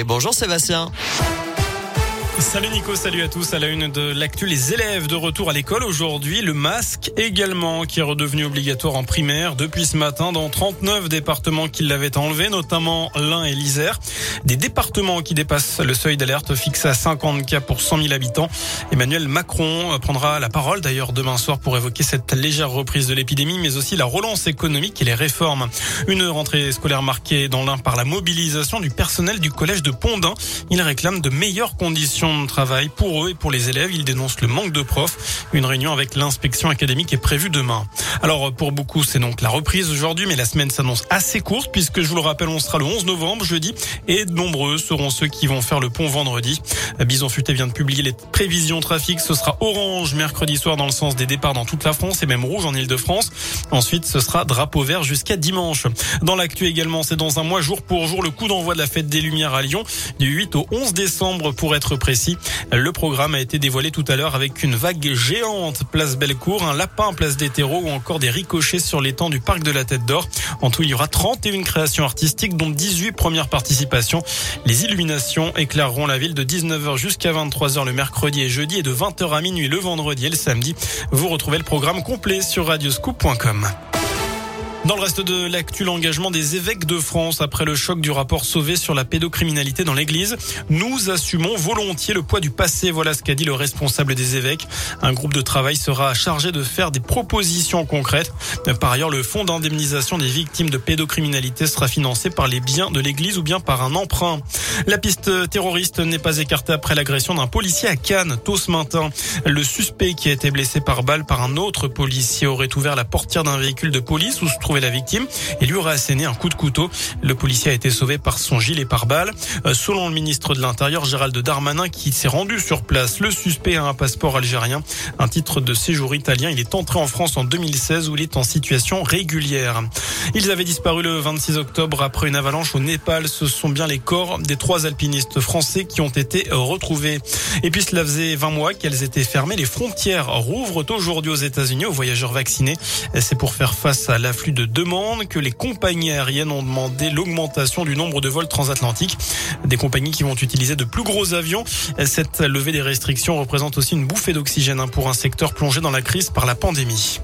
Bonjour Sébastien. Salut Nico, salut à tous. À la une de l'actu, les élèves de retour à l'école aujourd'hui. Le masque également qui est redevenu obligatoire en primaire depuis ce matin dans 39 départements qui l'avaient enlevé, notamment l'Ain et l'Isère. Des départements qui dépassent le seuil d'alerte fixé à 50 cas pour 100 000 habitants. Emmanuel Macron prendra la parole d'ailleurs demain soir pour évoquer cette légère reprise de l'épidémie, mais aussi la relance économique et les réformes. Une rentrée scolaire marquée dans l'Ain par la mobilisation du personnel du collège de Pondin. Il réclame de meilleures conditions de travail pour eux et pour les élèves. Ils dénoncent le manque de profs. Une réunion avec l'inspection académique est prévue demain. Alors pour beaucoup, c'est donc la reprise aujourd'hui, mais la semaine s'annonce assez courte puisque je vous le rappelle, on sera le 11 novembre, jeudi, et nombreux seront ceux qui vont faire le pont vendredi. Bison Futé vient de publier les prévisions trafic. Ce sera orange mercredi soir dans le sens des départs dans toute la France et même rouge en Ile-de-France. Ensuite, ce sera drapeau vert jusqu'à dimanche. Dans l'actu également, c'est dans un mois jour pour jour le coup d'envoi de la fête des Lumières à Lyon du 8 au 11 décembre pour être précis. Le programme a été dévoilé tout à l'heure avec une vague géante place Bellecour, un lapin place des terreaux ou encore des ricochets sur l'étang du parc de la Tête d'Or. En tout, il y aura 31 créations artistiques dont 18 premières participations. Les illuminations éclaireront la ville de 19h jusqu'à 23h le mercredi et jeudi et de 20h à minuit le vendredi et le samedi. Vous retrouvez le programme complet sur radioscoop.com. Dans le reste de l'actu, l'engagement des évêques de France après le choc du rapport Sauvé sur la pédocriminalité dans l'église. Nous assumons volontiers le poids du passé. Voilà ce qu'a dit le responsable des évêques. Un groupe de travail sera chargé de faire des propositions concrètes. Par ailleurs, le fonds d'indemnisation des victimes de pédocriminalité sera financé par les biens de l'église ou bien par un emprunt. La piste terroriste n'est pas écartée après l'agression d'un policier à Cannes, tôt ce matin. Le suspect qui a été blessé par balle par un autre policier aurait ouvert la portière d'un véhicule de police où se la victime et lui aurait asséné un coup de couteau. Le policier a été sauvé par son gilet pare-balles. Euh, selon le ministre de l'Intérieur, Gérald Darmanin, qui s'est rendu sur place, le suspect a un passeport algérien, un titre de séjour italien. Il est entré en France en 2016 où il est en situation régulière. Ils avaient disparu le 26 octobre après une avalanche au Népal. Ce sont bien les corps des trois alpinistes français qui ont été retrouvés. Et puis cela faisait 20 mois qu'elles étaient fermées. Les frontières rouvrent aujourd'hui aux États-Unis aux voyageurs vaccinés. C'est pour faire face à l'afflux de demande que les compagnies aériennes ont demandé l'augmentation du nombre de vols transatlantiques. Des compagnies qui vont utiliser de plus gros avions. Cette levée des restrictions représente aussi une bouffée d'oxygène hein, pour un secteur plongé dans la crise par la pandémie.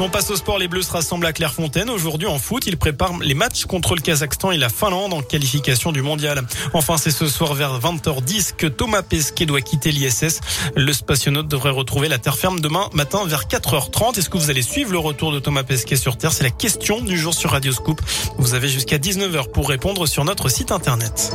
On passe au sport. Les Bleus se rassemblent à Clairefontaine. Aujourd'hui, en foot, ils préparent les matchs contre le Kazakhstan et la Finlande en qualification du mondial. Enfin, c'est ce soir vers 20h10 que Thomas Pesquet doit quitter l'ISS. Le spationaute devrait retrouver la terre ferme demain matin vers 4h30. Est-ce que vous allez suivre le retour de Thomas Pesquet sur Terre? C'est la question du jour sur Radio Scoop. Vous avez jusqu'à 19h pour répondre sur notre site internet.